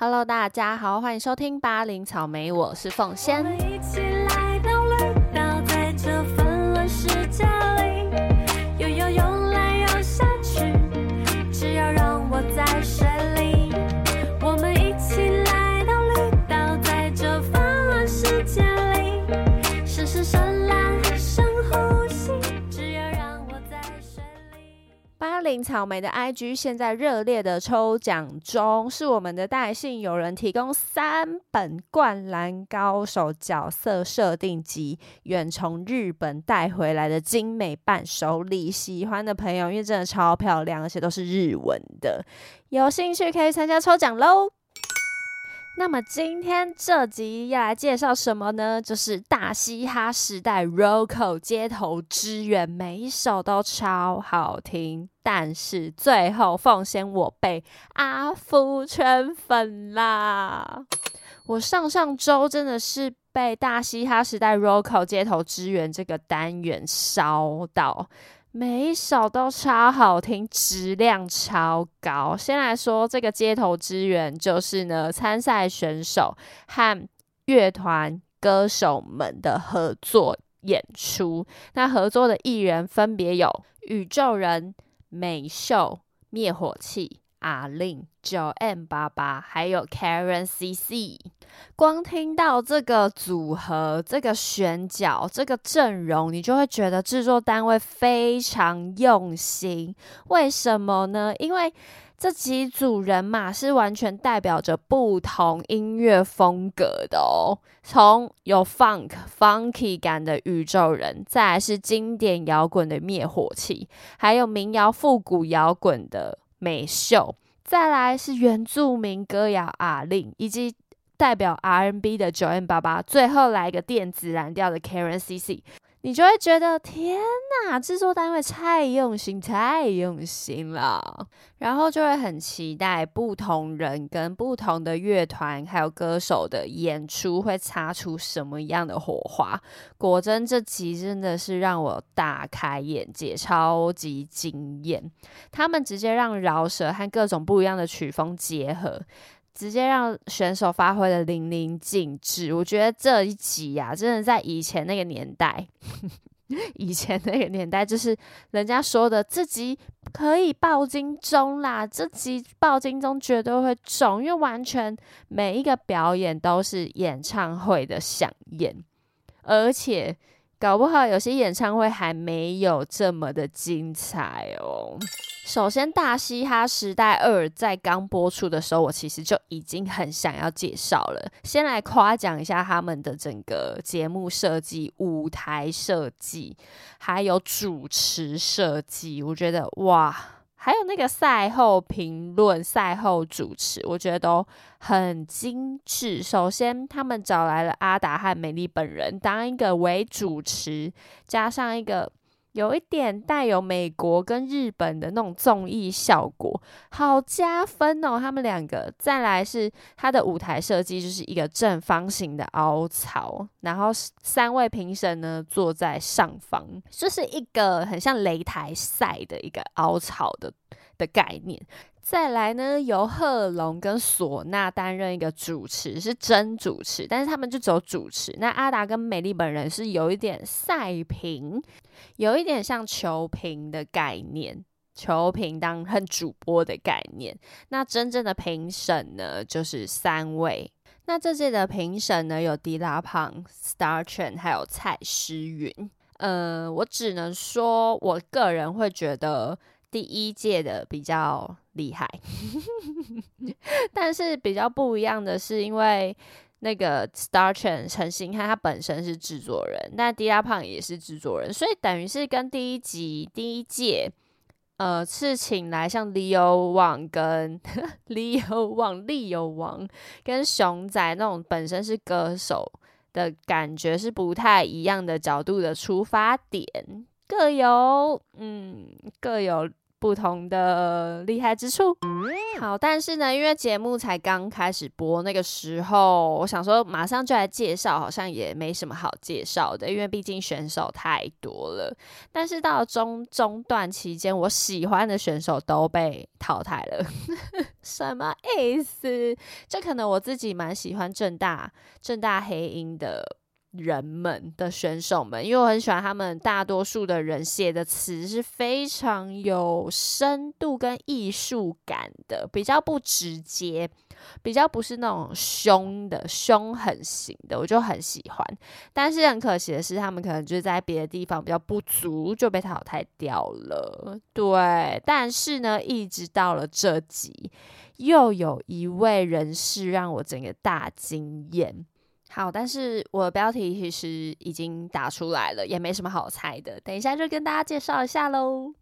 Hello，大家好，欢迎收听八零草莓，我是凤仙。林草莓的 IG 现在热烈的抽奖中，是我们的代信有人提供三本《灌篮高手》角色设定集，远从日本带回来的精美伴手礼。喜欢的朋友，因为真的超漂亮，而且都是日文的，有兴趣可以参加抽奖喽。那么今天这集要来介绍什么呢？就是大嘻哈时代 Roco 街头支援，每一首都超好听，但是最后奉献我被阿福圈粉啦！我上上周真的是被大嘻哈时代 Roco 街头支援这个单元烧到。每一首都超好听，质量超高。先来说这个街头支援，就是呢参赛选手和乐团歌手们的合作演出。那合作的艺人分别有宇宙人、美秀、灭火器、阿令、九 M 八八，还有 Karen CC。光听到这个组合、这个选角、这个阵容，你就会觉得制作单位非常用心。为什么呢？因为这几组人马是完全代表着不同音乐风格的哦。从有 funk、funky 感的宇宙人，再来是经典摇滚的灭火器，还有民谣复古摇滚的美秀，再来是原住民歌谣阿令，以及代表 R N B 的九 N 八八，最后来一个电子蓝调的 Karen CC，你就会觉得天呐，制作单位太用心，太用心了，然后就会很期待不同人跟不同的乐团还有歌手的演出会擦出什么样的火花。果真这集真的是让我大开眼界，超级惊艳。他们直接让饶舌和各种不一样的曲风结合。直接让选手发挥的淋漓尽致，我觉得这一集呀、真的在以前那个年代，以前那个年代，就是人家说的这集可以爆金钟啦，这集爆金钟绝对会中，因为完全每一个表演都是演唱会的响宴，而且搞不好有些演唱会还没有这么的精彩哦。首先，《大嘻哈时代二》在刚播出的时候，我其实就已经很想要介绍了。先来夸奖一下他们的整个节目设计、舞台设计，还有主持设计，我觉得哇，还有那个赛后评论、赛后主持，我觉得都很精致。首先，他们找来了阿达和美丽本人当一个为主持，加上一个。有一点带有美国跟日本的那种综艺效果，好加分哦！他们两个，再来是它的舞台设计，就是一个正方形的凹槽，然后三位评审呢坐在上方，就是一个很像擂台赛的一个凹槽的的概念。再来呢，由贺龙跟唢呐担任一个主持，是真主持，但是他们就只有主持。那阿达跟美丽本人是有一点赛评，有一点像球评的概念，球评当很主播的概念。那真正的评审呢，就是三位。那这届的评审呢，有迪拉胖、Star Chen，还有蔡诗芸。呃，我只能说，我个人会觉得。第一届的比较厉害，但是比较不一样的是，因为那个 Star Chen 陈星汉他本身是制作人，那 D 拉胖也是制作人，所以等于是跟第一集第一届，呃，是请来像 Leo Wang 跟 Leo Wang、Leo Wang 跟熊仔那种本身是歌手的感觉是不太一样的角度的出发点。各有嗯各有不同的厉害之处。好，但是呢，因为节目才刚开始播，那个时候我想说马上就来介绍，好像也没什么好介绍的，因为毕竟选手太多了。但是到中中段期间，我喜欢的选手都被淘汰了，什么意思？这可能我自己蛮喜欢正大正大黑鹰的。人们的选手们，因为我很喜欢他们，大多数的人写的词是非常有深度跟艺术感的，比较不直接，比较不是那种凶的凶狠型的，我就很喜欢。但是很可惜的是，他们可能就是在别的地方比较不足，就被淘汰掉了。对，但是呢，一直到了这集，又有一位人士让我整个大惊艳。好，但是我的标题其实已经打出来了，也没什么好猜的。等一下就跟大家介绍一下喽。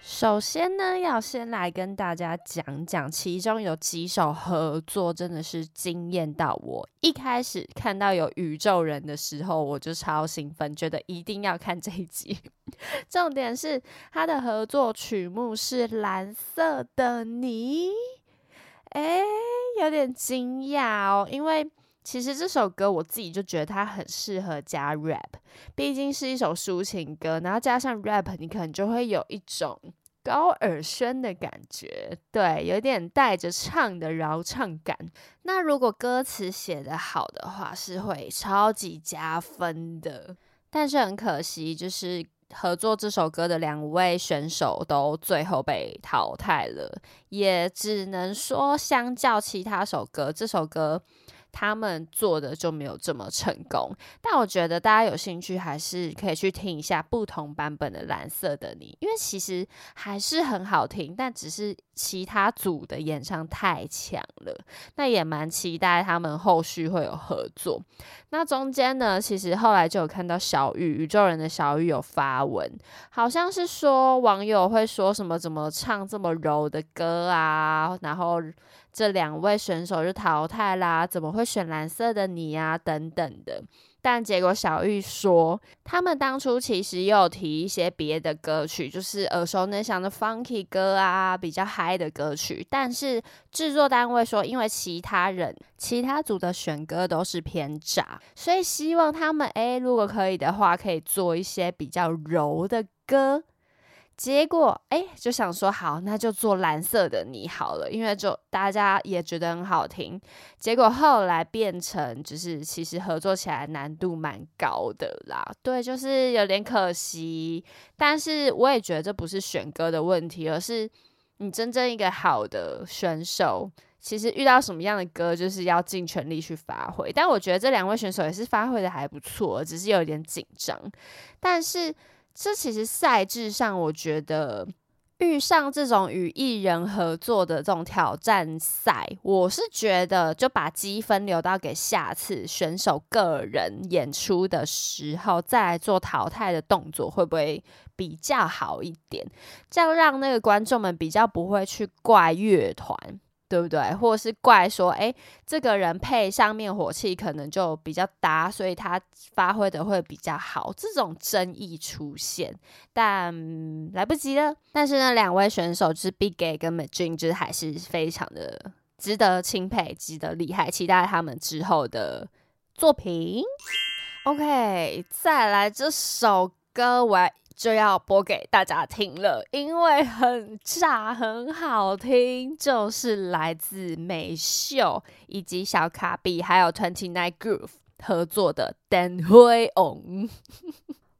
首先呢，要先来跟大家讲讲，其中有几首合作真的是惊艳到我。一开始看到有宇宙人的时候，我就超兴奋，觉得一定要看这一集。重点是他的合作曲目是《蓝色的你》，哎，有点惊讶哦，因为。其实这首歌我自己就觉得它很适合加 rap，毕竟是一首抒情歌，然后加上 rap，你可能就会有一种高耳宣的感觉，对，有点带着唱的饶唱感。那如果歌词写得好的话，是会超级加分的。但是很可惜，就是合作这首歌的两位选手都最后被淘汰了，也只能说相较其他首歌，这首歌。他们做的就没有这么成功，但我觉得大家有兴趣还是可以去听一下不同版本的《蓝色的你》，因为其实还是很好听，但只是其他组的演唱太强了。那也蛮期待他们后续会有合作。那中间呢，其实后来就有看到小玉宇宙人的小玉有发文，好像是说网友会说什么怎么唱这么柔的歌啊，然后。这两位选手就淘汰啦，怎么会选蓝色的你呀？等等的。但结果小玉说，他们当初其实也有提一些别的歌曲，就是耳熟能详的 funky 歌啊，比较嗨的歌曲。但是制作单位说，因为其他人、其他组的选歌都是偏炸，所以希望他们诶，如果可以的话，可以做一些比较柔的歌。结果，哎，就想说好，那就做蓝色的你好了，因为就大家也觉得很好听。结果后来变成，就是其实合作起来难度蛮高的啦。对，就是有点可惜。但是我也觉得这不是选歌的问题，而是你真正一个好的选手，其实遇到什么样的歌，就是要尽全力去发挥。但我觉得这两位选手也是发挥的还不错，只是有点紧张。但是。这其实赛制上，我觉得遇上这种与艺人合作的这种挑战赛，我是觉得就把积分留到给下次选手个人演出的时候再来做淘汰的动作，会不会比较好一点？这样让那个观众们比较不会去怪乐团。对不对？或者是怪说，哎，这个人配上面火器可能就比较搭，所以他发挥的会比较好。这种争议出现，但来不及了。但是呢，两位选手就是 Big Gay 跟 Majin，就是还是非常的值得钦佩，值得厉害，期待他们之后的作品。OK，再来这首歌，我。就要播给大家听了，因为很炸，很好听，就是来自美秀以及小卡比还有 Twenty Nine Groove 合作的《灯辉 on》。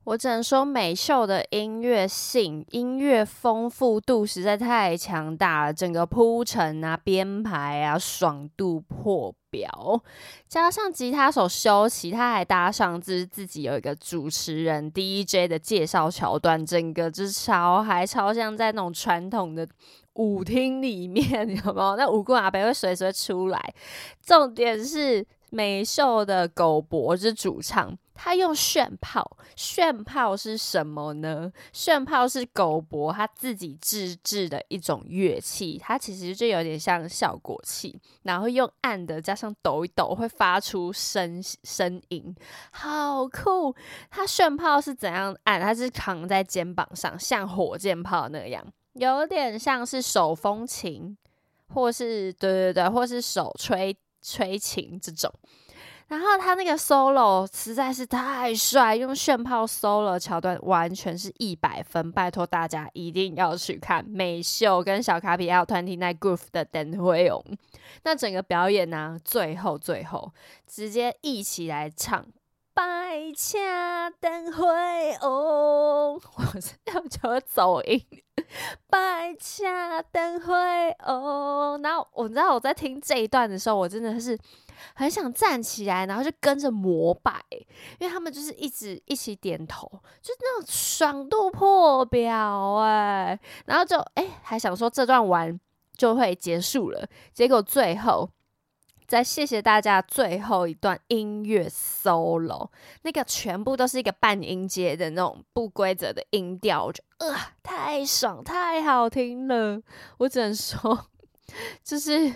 我只能说，美秀的音乐性、音乐丰富度实在太强大了，整个铺陈啊、编排啊，爽度破表。加上吉他手修齐，他还搭上自自己有一个主持人 DJ 的介绍桥段，整个就是超还超像在那种传统的舞厅里面，有没有？那舞棍阿伯会随时会出来。重点是美秀的狗脖是主唱。他用炫炮，炫炮是什么呢？炫炮是狗博他自己自制的一种乐器，它其实就有点像效果器，然后用按的加上抖一抖会发出声声音，好酷！他炫炮是怎样按？它是扛在肩膀上，像火箭炮那样。有点像是手风琴，或是对对对，或是手吹吹琴这种。然后他那个 solo 实在是太帅，用炫炮 solo 桥段完全是一百分，拜托大家一定要去看美秀跟小卡比还有 Twenty Nine Groove 的灯会哦。那整个表演呢，最后最后直接一起来唱。白恰灯会哦，我是要求走音。白恰灯会哦，然后我知道我在听这一段的时候，我真的是很想站起来，然后就跟着膜拜，因为他们就是一直一起点头，就那种爽度破表哎，然后就哎还想说这段完就会结束了，结果最后。再谢谢大家最后一段音乐 solo，那个全部都是一个半音阶的那种不规则的音调，我觉得呃太爽太好听了，我只能说 就是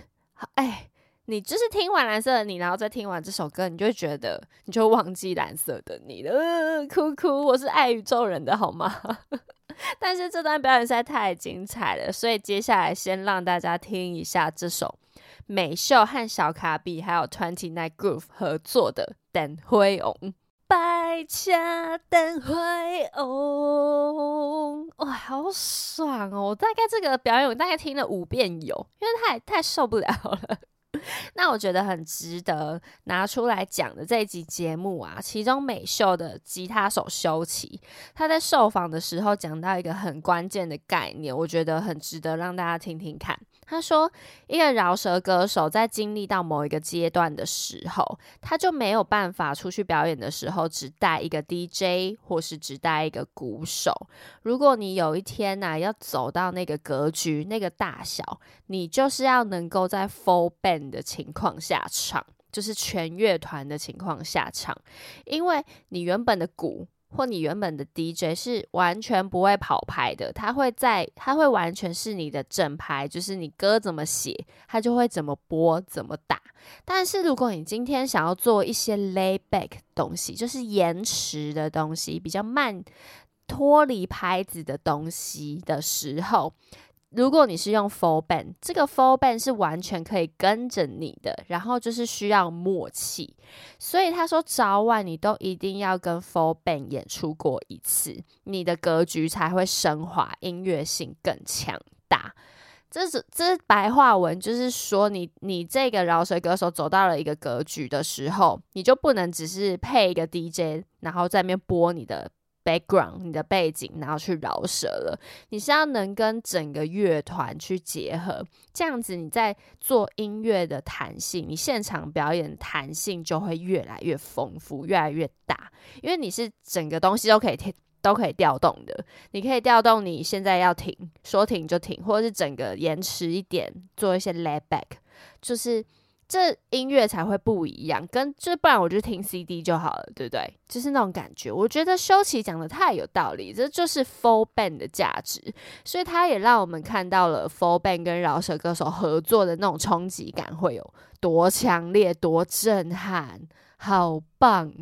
哎，你就是听完蓝色的你，然后再听完这首歌，你就会觉得你就忘记蓝色的你了，哭哭，我是爱宇宙人的好吗？但是这段表演实在太精彩了，所以接下来先让大家听一下这首。美秀和小卡比还有 Twenty Nine Groove 合作的《灯灰红》，白恰灯会红，哇，好爽哦！大概这个表演我大概听了五遍有，因为太太受不了了。那我觉得很值得拿出来讲的这一集节目啊，其中美秀的吉他手修齐，他在受访的时候讲到一个很关键的概念，我觉得很值得让大家听听看。他说，一个饶舌歌手在经历到某一个阶段的时候，他就没有办法出去表演的时候只带一个 DJ 或是只带一个鼓手。如果你有一天呐要走到那个格局、那个大小，你就是要能够在 full band 的情况下唱，就是全乐团的情况下唱，因为你原本的鼓。或你原本的 DJ 是完全不会跑拍的，他会在，他会完全是你的正拍，就是你歌怎么写，他就会怎么播怎么打。但是如果你今天想要做一些 layback 东西，就是延迟的东西，比较慢，脱离拍子的东西的时候。如果你是用 full band，这个 full band 是完全可以跟着你的，然后就是需要默契。所以他说，早晚你都一定要跟 full band 演出过一次，你的格局才会升华，音乐性更强大。这是这是白话文，就是说你你这个饶舌歌手走到了一个格局的时候，你就不能只是配一个 DJ，然后在那边播你的。Background 你的背景，然后去饶舌了。你是要能跟整个乐团去结合，这样子你在做音乐的弹性，你现场表演弹性就会越来越丰富，越来越大。因为你是整个东西都可以调，都可以调动的。你可以调动你现在要停，说停就停，或者是整个延迟一点，做一些 lay back，就是。这音乐才会不一样，跟就不然我就听 CD 就好了，对不对？就是那种感觉。我觉得修奇讲的太有道理，这就是 full band 的价值，所以他也让我们看到了 full band 跟饶舌歌手合作的那种冲击感会有多强烈、多震撼，好棒。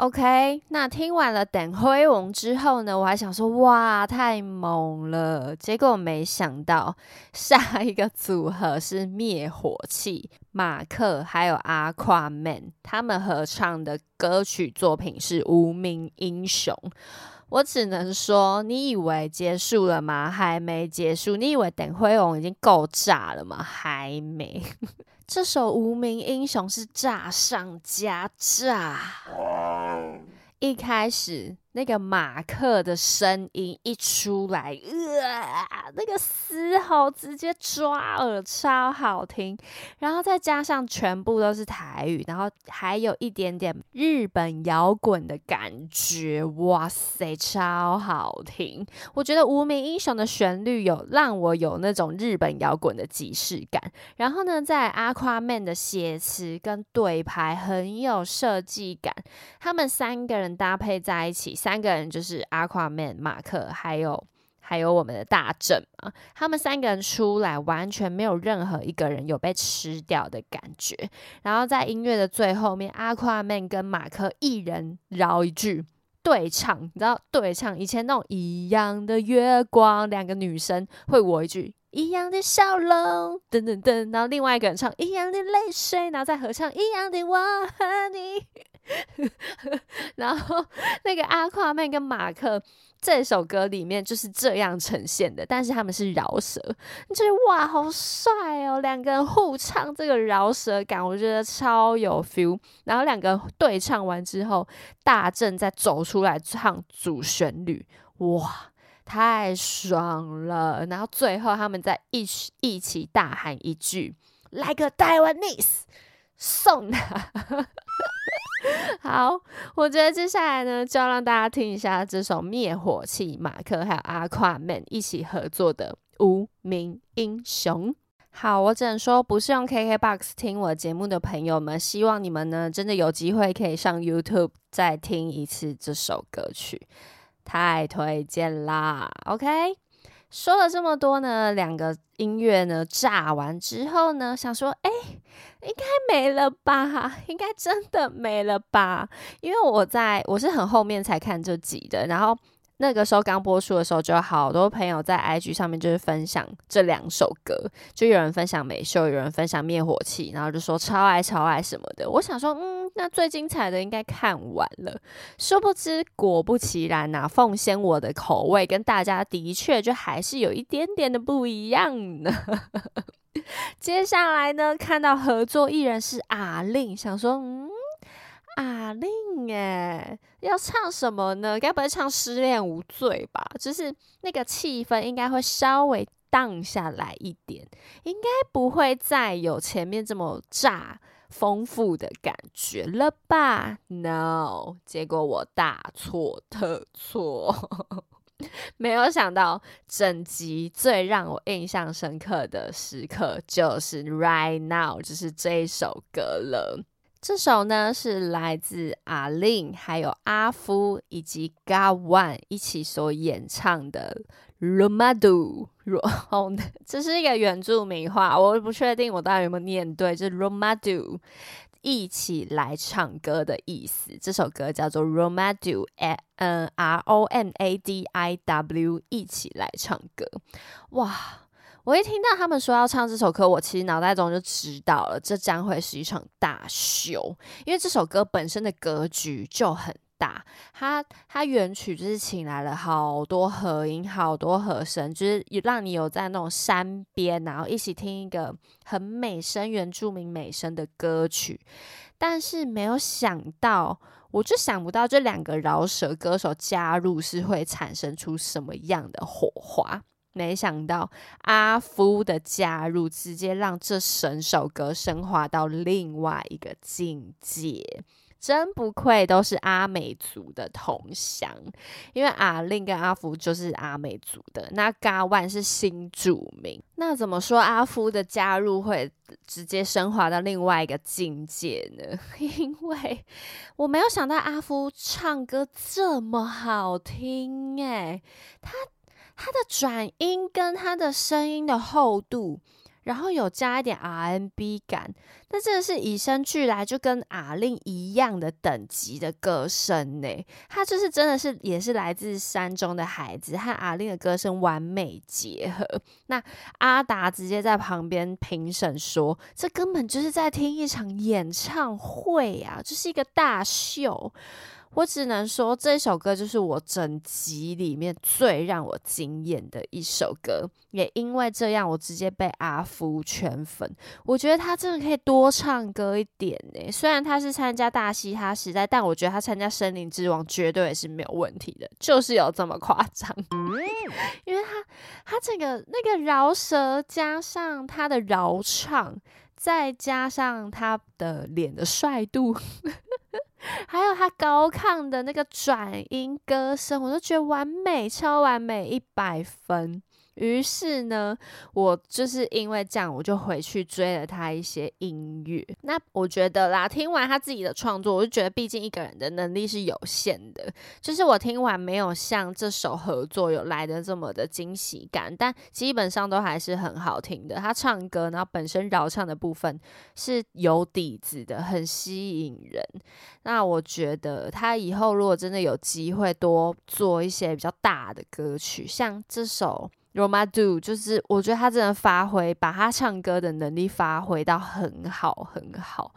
OK，那听完了《等辉煌》之后呢，我还想说哇，太猛了！结果没想到下一个组合是灭火器、马克还有阿夸 man，他们合唱的歌曲作品是《无名英雄》。我只能说，你以为结束了吗？还没结束。你以为《等辉煌》已经够炸了吗？还没。这首《无名英雄》是炸上加炸，一开始。那个马克的声音一出来，呃，那个嘶吼直接抓耳，超好听。然后再加上全部都是台语，然后还有一点点日本摇滚的感觉，哇塞，超好听！我觉得《无名英雄》的旋律有让我有那种日本摇滚的即视感。然后呢，在阿夸 man 的写词跟对拍很有设计感，他们三个人搭配在一起。三个人就是阿夸 man 马克，还有还有我们的大正嘛，他们三个人出来，完全没有任何一个人有被吃掉的感觉。然后在音乐的最后面，阿夸 man 跟马克一人饶一句对唱，你知道对唱以前那种一样的月光，两个女生会我一句一样的笑容，噔噔噔，然后另外一个人唱一样的泪水，然后再合唱一样的我和你。然后那个阿夸妹跟马克这首歌里面就是这样呈现的，但是他们是饶舌，你觉得哇好帅哦，两个人互唱这个饶舌感，我觉得超有 feel。然后两个对唱完之后，大正再走出来唱主旋律，哇，太爽了。然后最后他们再一起一起大喊一句，Like a Taiwanese，送他。好，我觉得接下来呢，就要让大家听一下这首灭火器马克还有阿夸曼一起合作的《无名英雄》。好，我只能说，不是用 KKBOX 听我节目的朋友们，希望你们呢真的有机会可以上 YouTube 再听一次这首歌曲，太推荐啦！OK。说了这么多呢，两个音乐呢炸完之后呢，想说，哎，应该没了吧？应该真的没了吧？因为我在我是很后面才看这集的，然后。那个时候刚播出的时候，就有好多朋友在 IG 上面就是分享这两首歌，就有人分享美秀，有人分享灭火器，然后就说超爱超爱什么的。我想说，嗯，那最精彩的应该看完了。殊不知，果不其然呐，奉献我的口味跟大家的确就还是有一点点的不一样呢。接下来呢，看到合作艺人是阿令，想说，嗯。阿令哎，要唱什么呢？该不会唱《失恋无罪》吧？就是那个气氛应该会稍微荡下来一点，应该不会再有前面这么炸丰富的感觉了吧？No，结果我大错特错，没有想到整集最让我印象深刻的时刻就是 Right Now，就是这一首歌了。这首呢是来自阿令、还有阿夫以及 Gawan 一起所演唱的《Romadu》。这是一个原住民话，我不确定我到底有没有念对。就是 Romadu 一起来唱歌的意思。这首歌叫做 Romadu，嗯，R O M A D I W，一起来唱歌。哇！我一听到他们说要唱这首歌，我其实脑袋中就知道了，这将会是一场大秀。因为这首歌本身的格局就很大，它它原曲就是请来了好多和音、好多和声，就是让你有在那种山边，然后一起听一个很美声、原住民美声的歌曲。但是没有想到，我就想不到这两个饶舌歌手加入是会产生出什么样的火花。没想到阿夫的加入，直接让这整首歌升华到另外一个境界。真不愧都是阿美族的同乡，因为阿令跟阿福就是阿美族的，那嘎万是新住民。那怎么说阿夫的加入会直接升华到另外一个境界呢？因为我没有想到阿夫唱歌这么好听，诶，他。他的转音跟他的声音的厚度，然后有加一点 RNB 感，那真的是以生俱来，就跟阿令一样的等级的歌声呢。他就是真的是也是来自山中的孩子，和阿令的歌声完美结合。那阿达直接在旁边评审说：“这根本就是在听一场演唱会啊，这是一个大秀。”我只能说，这首歌就是我整集里面最让我惊艳的一首歌。也因为这样，我直接被阿夫圈粉。我觉得他真的可以多唱歌一点呢。虽然他是参加大嘻哈时代，但我觉得他参加森林之王绝对也是没有问题的，就是有这么夸张。因为他他这个那个饶舌，加上他的饶唱，再加上他的脸的帅度。还有他高亢的那个转音歌声，我都觉得完美，超完美，一百分。于是呢，我就是因为这样，我就回去追了他一些音乐。那我觉得啦，听完他自己的创作，我就觉得，毕竟一个人的能力是有限的。就是我听完没有像这首合作有来的这么的惊喜感，但基本上都还是很好听的。他唱歌，然后本身饶唱的部分是有底子的，很吸引人。那我觉得他以后如果真的有机会多做一些比较大的歌曲，像这首。Roma Do 就是我觉得他真的发挥，把他唱歌的能力发挥到很好很好，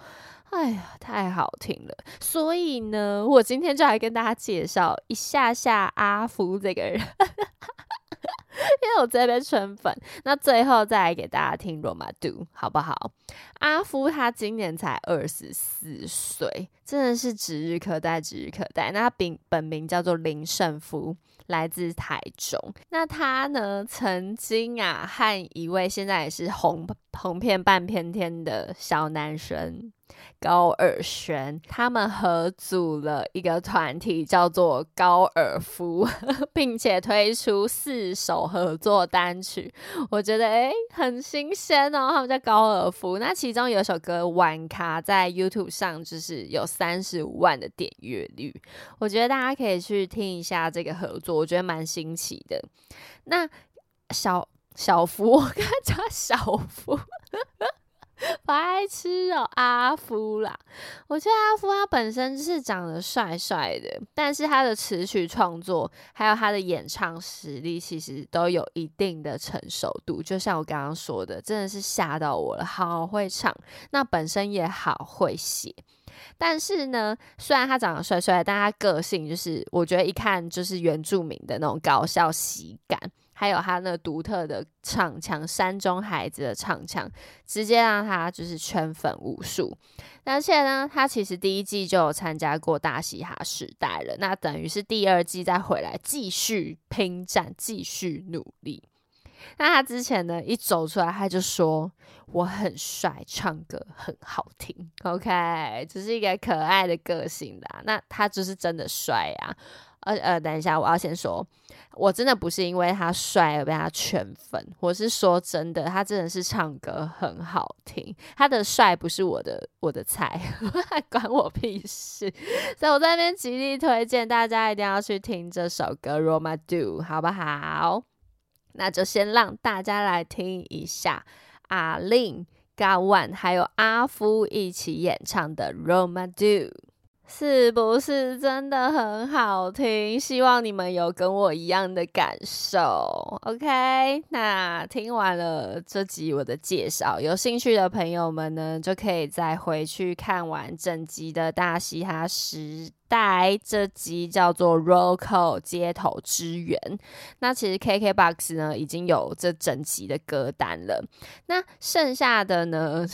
哎呀，太好听了！所以呢，我今天就来跟大家介绍一下下阿福这个人，因为我这边圈粉。那最后再来给大家听 Roma Do 好不好？阿夫他今年才二十四岁，真的是指日可待，指日可待。那他本本名叫做林胜夫。来自台中，那他呢？曾经啊，和一位现在也是红红遍半片天的小男生。高尔宣他们合组了一个团体，叫做高尔夫，并且推出四首合作单曲。我觉得诶很新鲜哦。他们叫高尔夫，那其中有一首歌《晚咖》在 YouTube 上就是有三十五万的点阅率。我觉得大家可以去听一下这个合作，我觉得蛮新奇的。那小小福，我跟他叫小福。白痴哦，阿夫啦！我觉得阿夫他本身就是长得帅帅的，但是他的词曲创作还有他的演唱实力，其实都有一定的成熟度。就像我刚刚说的，真的是吓到我了，好会唱，那本身也好会写。但是呢，虽然他长得帅帅，但他个性就是我觉得一看就是原住民的那种搞笑喜感。还有他那独特的唱腔，山中孩子的唱腔，直接让他就是圈粉无数。而且呢，他其实第一季就有参加过大嘻哈时代了，那等于是第二季再回来继续拼战，继续努力。那他之前呢，一走出来他就说我很帅，唱歌很好听。OK，只是一个可爱的个性啦。那他就是真的帅呀。呃呃，等一下，我要先说，我真的不是因为他帅而被他圈粉，我是说真的，他真的是唱歌很好听，他的帅不是我的我的菜，关我屁事。所以我在那边极力推荐大家一定要去听这首歌《Roma Do》，好不好？那就先让大家来听一下阿令、嘎万还有阿夫一起演唱的《Roma Do》。是不是真的很好听？希望你们有跟我一样的感受。OK，那听完了这集我的介绍，有兴趣的朋友们呢，就可以再回去看完整集的大嘻哈时。在这集叫做《Roco 街头支援》，那其实 KKBOX 呢已经有这整集的歌单了。那剩下的呢，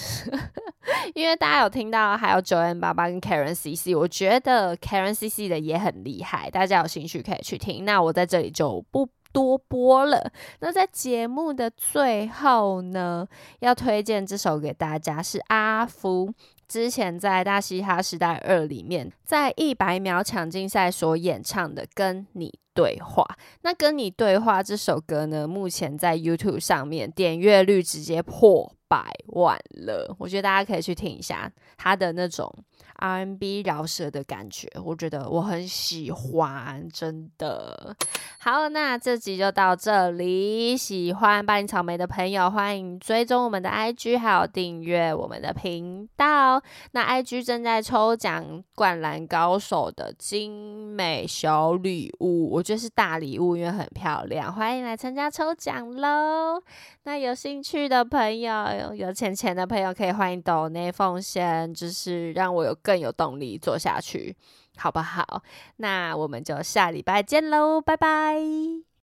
因为大家有听到还有九 N 八八跟 Karen CC，我觉得 Karen CC 的也很厉害，大家有兴趣可以去听。那我在这里就不多播了。那在节目的最后呢，要推荐这首给大家是阿福。之前在《大嘻哈时代二》里面，在一百秒抢镜赛所演唱的《跟你对话》，那《跟你对话》这首歌呢，目前在 YouTube 上面点阅率直接破百万了，我觉得大家可以去听一下他的那种。R&B 饶舌的感觉，我觉得我很喜欢，真的。好，那这集就到这里。喜欢巴黎草莓的朋友，欢迎追踪我们的 IG，还有订阅我们的频道。那 IG 正在抽奖《灌篮高手》的精美小礼物，我觉得是大礼物，因为很漂亮。欢迎来参加抽奖喽！那有兴趣的朋友，有钱钱的朋友，可以欢迎抖内奉献，就是让我有。更有动力做下去，好不好？那我们就下礼拜见喽，拜拜。